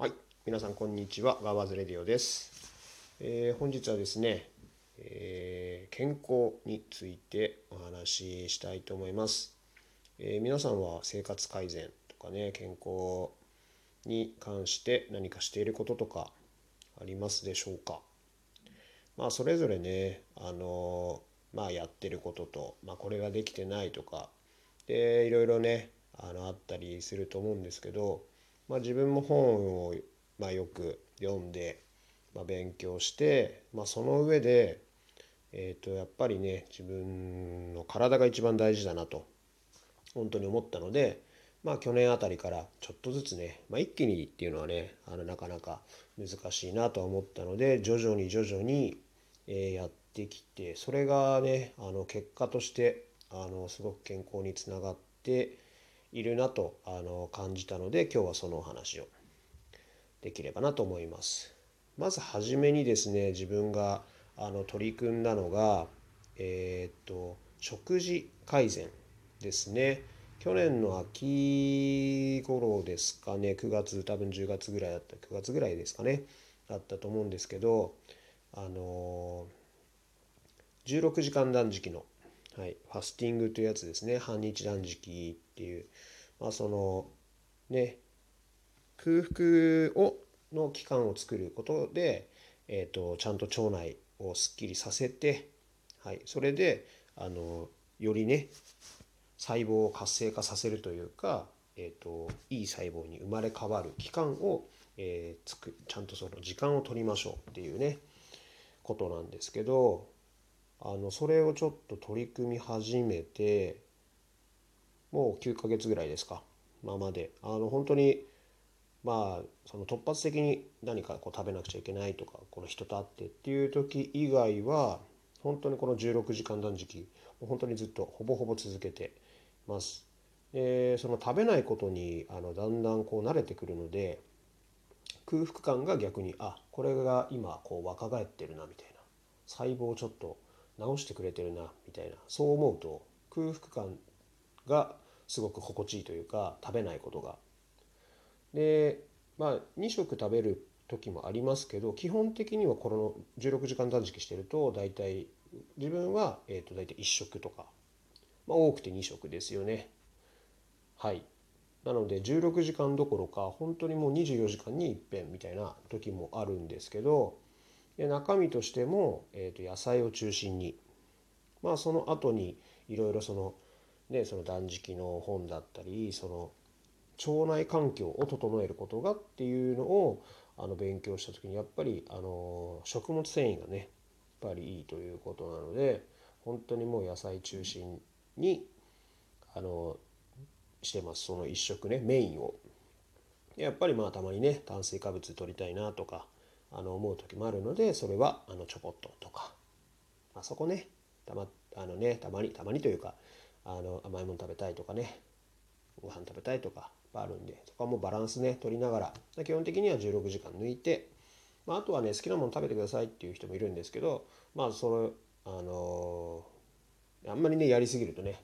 はい、皆さんこんにちは、ガーバーズレディオです。えー本日はですね、えー健康についてお話ししたいと思います。えー皆さんは生活改善とかね、健康に関して何かしていることとかありますでしょうか？まあそれぞれね、あのまあやってることと、まあこれができてないとか、でいろいろね、あのあったりすると思うんですけど、まあ自分も本をまあよく読んで、まあ、勉強して、まあその上で、えっとやっぱりね、自分の体が一番大事だなと本当に思ったので、まあ去年あたりからちょっとずつね、まあ、一気にっていうのはね、あのなかなか難しいなとは思ったので、徐々に徐々に、えやってきて、それがね、あの結果としてあのすごく健康につながっているなとあの感じたので、今日はそのお話をできればなと思います。まずはじめにですね、自分があの取り組んだのが、えーっと、食事改善ですね。去年の秋頃ですかね、9月、多分10月ぐらいだった、9月ぐらいですかね、だったと思うんですけど、あの16時間断食の、はい、ファスティングというやつですね、半日断食っていう、まあその、ね、空腹をの期間を作ることで、えー、とちゃんと腸内をすっきりさせて、はい、それであのよりね細胞を活性化させるというか、えー、といい細胞に生まれ変わる期間を、えーつくちゃんとその時間を取りましょうっていうねことなんですけどあのそれをちょっと取り組み始めてもう9ヶ月ぐらいですか。まあまで。あの本当にまあその突発的に何かこう食べなくちゃいけないとかこの人と会ってっていう時以外は本当にこの16時間断食もう本当にずっとほぼほぼ続けてます。でその食べないことにあのだんだんこう慣れてくるので空腹感が逆にあこれが今こう若返ってるなみたいな。細胞をちょっと直してくれてるなみたいな。そう思うと空腹感がすごく心地いいというか食べないことが。でまあ2食食べる時もありますけど基本的にはこの16時間断食してると大体自分は、えー、と大体1食とか、まあ、多くて2食ですよね。はい。なので16時間どころか本当にもう24時間に一遍みたいな時もあるんですけどで中身としても、えー、と野菜を中心にまあその後にいろいろそのねその断食の本だったりその腸内環境を整えることがっていうのをあの勉強した時にやっぱりあの食物繊維がねやっぱりいいということなので本当にもう野菜中心にあのしてます。その一食ねメインを。やっぱりまあたまにね炭水化物取りたいなとかあの思う時もあるのでそれはあのちょこっととか、まあ、そこねたまあのねたまにたまにというかあの甘いもの食べたいとかねご飯食べたいとかあるんでそこはもうバランスね取りながら基本的には16時間抜いて、まあ、あとはね好きなもの食べてくださいっていう人もいるんですけどまあそれあのあんまりねやりすぎるとね、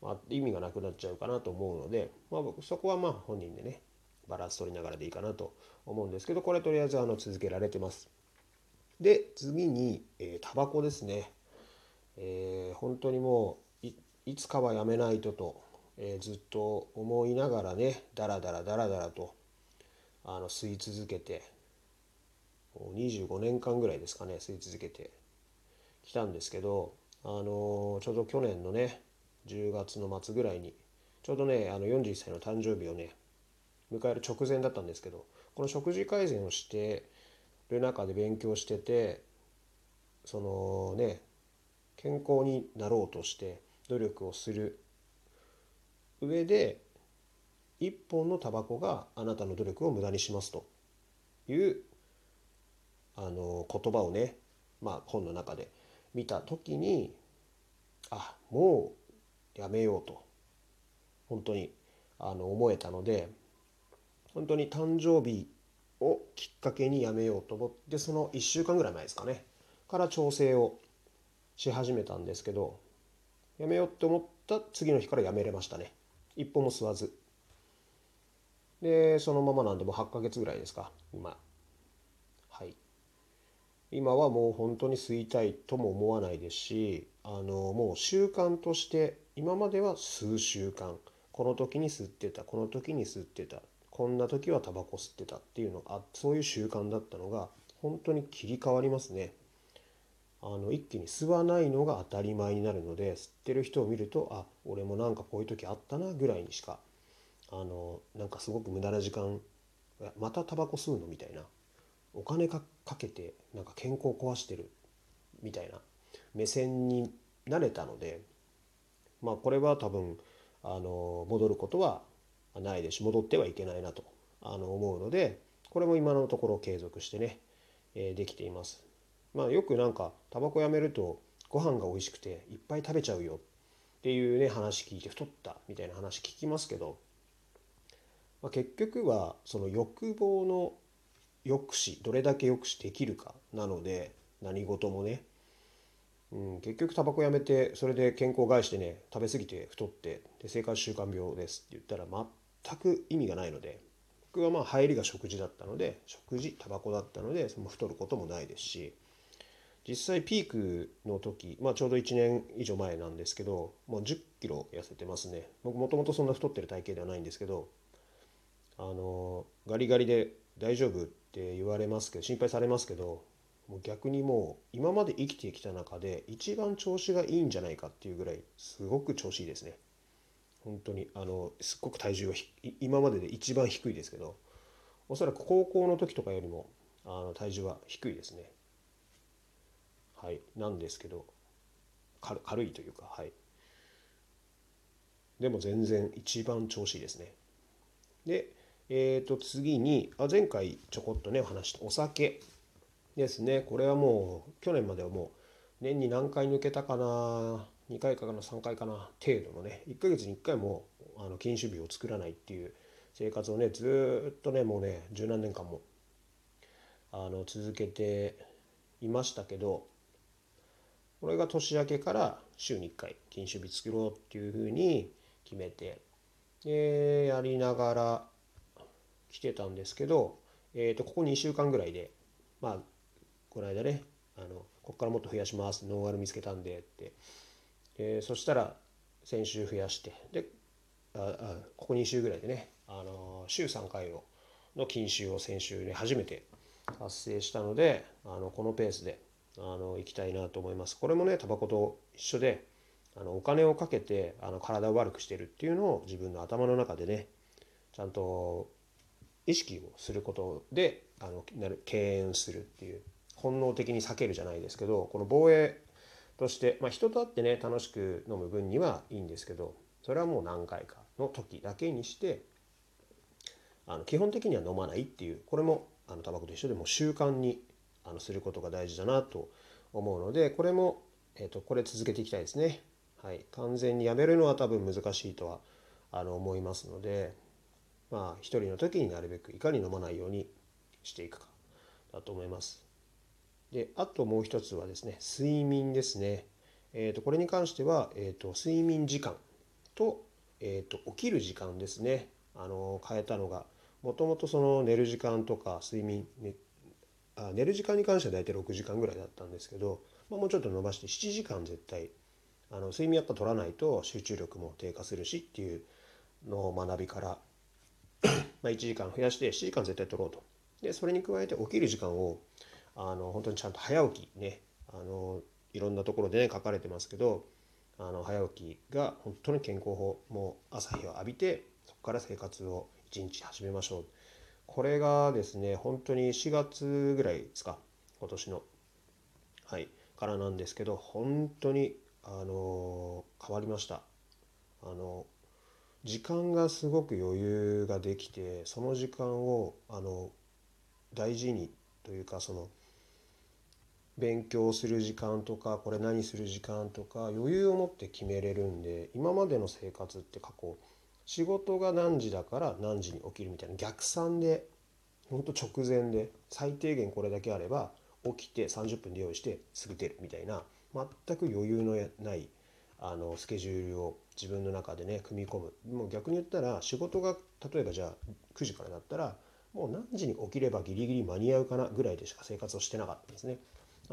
まあ、意味がなくなっちゃうかなと思うので、まあ、僕そこはまあ本人でねバランス取りながらでいいかなと思うんですけどこれとりあえずあの続けられてます。で次に、えータバコですね。えー本当にもういつかはやめないとと、えーずっと思いながらねだらだらだらだらとあの吸い続けて25年間ぐらいですかね吸い続けてきたんですけど、あのーちょうど去年のね10月の末ぐらいにちょうどねあの41歳の誕生日をね迎える直前だったんですけどこの食事改善をしてる中で勉強しててそのね健康になろうとして努力をする上で一本のタバコがあなたの努力を無駄にしますというあの言葉をね、まあ、本の中で見た時にあもうやめようと本当にあの思えたので本当に誕生日をきっかけにやめようと思ってその1週間ぐらい前ですかねから調整をし始めたんですけどやめようって思った次の日からやめれましたね。一歩も吸わず。でそのままなんでもう8ヶ月ぐらいですか。今。はい。今はもう本当に吸いたいとも思わないですしあのもう習慣として今までは数週間。この時に吸ってた。この時に吸ってた。こんな時はタバコ吸ってたっていうのがそういう習慣だったのが本当に切り替わりますね。あの一気に吸わないのが当たり前になるので吸ってる人を見るとあ俺もなんかこういう時あったなぐらいにしかあのなんかすごく無駄な時間またタバコ吸うのみたいなお金かけてなんか健康壊してるみたいな目線になれたのでまあこれは多分あの戻ることはないですし戻ってはいけないなとあの思うのでこれも今のところ継続してね、え、できています。まあよくなんかタバコやめるとご飯が美味しくていっぱい食べちゃうよっていうね話聞いて太ったみたいな話聞きますけど、まあ、結局はその欲望の抑止どれだけ抑止できるかなので何事もね、うん、結局タバコやめてそれで健康を害してね食べ過ぎて太ってで生活習慣病ですって言ったら全く意味がないので僕はまあ入りが食事だったので食事タバコだったのでその太ることもないですし実際ピークの時、まあ、ちょうど1年以上前なんですけど、まあ、1 0キロ痩せてますね。僕もともとそんな太ってる体型ではないんですけどあのガリガリで大丈夫って言われますけど心配されますけどもう逆にもう今まで生きてきた中で一番調子がいいんじゃないかっていうぐらいすごく調子いいですね。本当にあのすっごく体重は今までで一番低いですけどおそらく高校の時とかよりもあの体重は低いですね。はい。なんですけど軽いというかはい。でも全然一番調子いいですね。でえー、と次にあ前回ちょこっとねお話したお酒ですね。これはもう去年まではもう年に何回抜けたかな2回かな3回かな程度のね1ヶ月に1回もあの禁酒日を作らないっていう生活をねずっとねもうね十何年間もあの続けていましたけどこれが年明けから週に1回禁酒日作ろうっていうふうに決めてでやりながら来てたんですけど、えー、とここ2週間ぐらいでまあこの間ねあのここからもっと増やしますノンアル見つけたんでって、えー、そしたら先週増やしてでああここ2週ぐらいでねあの週3回をの禁酒を先週ね初めて達成したのであのこのペースであの行きたいなと思います。これもねタバコと一緒であのお金をかけてあの体を悪くしてるっていうのを自分の頭の中でねちゃんと意識をすることであのなる敬遠するっていう本能的に避けるじゃないですけどこの防衛として、まあ、人と会ってね楽しく飲む分にはいいんですけどそれはもう何回かの時だけにしてあの基本的には飲まないっていうこれもあのタバコと一緒でも習慣にあのすることが大事だなと思うのでこれも、えーと、これ続けていきたいですね。はい、完全にやめるのは多分難しいとはあの思いますのでまあ一人の時になるべくいかに飲まないようにしていくかだと思います。であともう一つはですね睡眠ですね。えー、とこれに関しては、えー、と睡眠時間と,、えー、と起きる時間ですねあの変えたのがもともとその寝る時間とか睡眠、あ寝る時間に関しては大体6時間ぐらいだったんですけど、まあ、もうちょっと伸ばして7時間絶対あの睡眠やっぱ取らないと集中力も低下するしっていうのを学びから ま1時間増やして7時間絶対取ろうと。でそれに加えて起きる時間をあの本当にちゃんと早起きねあのいろんなところでね書かれてますけどあの早起きが本当に健康法もう朝日を浴びてそこから生活を一日始めましょうこれがですね本当に4月ぐらいですか今年の。はいからなんですけど本当にあの変わりました。あの時間がすごく余裕ができてその時間をあの大事にというかその勉強する時間とかこれ何する時間とか余裕を持って決めれるんで今までの生活って過去仕事が何時だから何時に起きるみたいな逆算でほんと直前で最低限これだけあれば起きて30分で用意してすぐ出るみたいな全く余裕のないあのスケジュールを自分の中でね組み込むもう逆に言ったら仕事が例えばじゃあ9時からだったらもう何時に起きればギリギリ間に合うかなぐらいでしか生活をしてなかったんですね。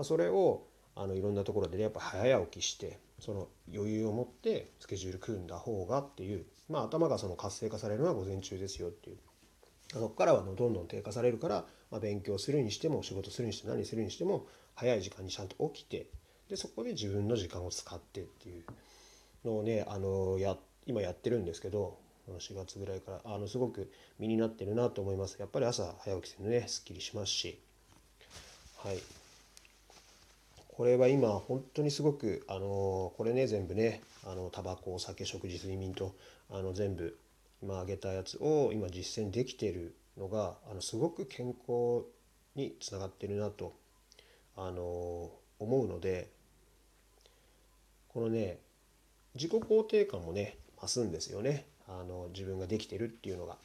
それをあのいろんなところで、ね、やっぱ早起きしてその余裕を持ってスケジュール組んだ方がっていう、まあ、頭がその活性化されるのは午前中ですよっていう。そこからはどんどん低下されるから、まあ、勉強するにしても仕事するにしても何するにしても早い時間にちゃんと起きてでそこで自分の時間を使ってっていうのをねあのや今やってるんですけど4月ぐらいからあのすごく身になってるなと思います。やっぱり朝早起きするのねすっきりしますし。はい。これは今本当にすごくあのこれね全部ねあのタバコお酒食事睡眠とあの全部今挙げたやつを今実践できてるのがあのすごく健康につながってるなとあの思うのでこのね自己肯定感もね増すんですよねあの自分ができてるっていうのが。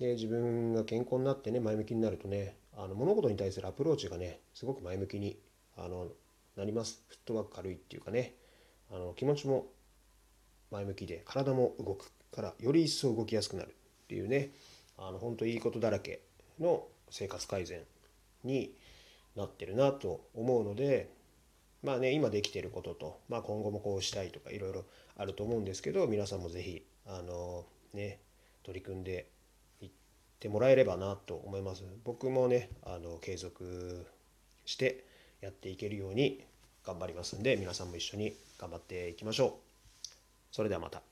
で自分が健康になってね前向きになるとねあの物事に対するアプローチがねすごく前向きにあのなります。フットワーク軽いっていうかね。あの気持ちも前向きで体も動くからより一層動きやすくなるっていうね。あの本当いいことだらけの生活改善になってるなと思うのでまあね今できてることと、まあ、今後もこうしたいとかいろいろあると思うんですけど皆さんも是非あのね取り組んでいってもらえればなと思います。僕もねあの継続してやっていけるように頑張りますんで皆さんも一緒に頑張っていきましょう。それではまた。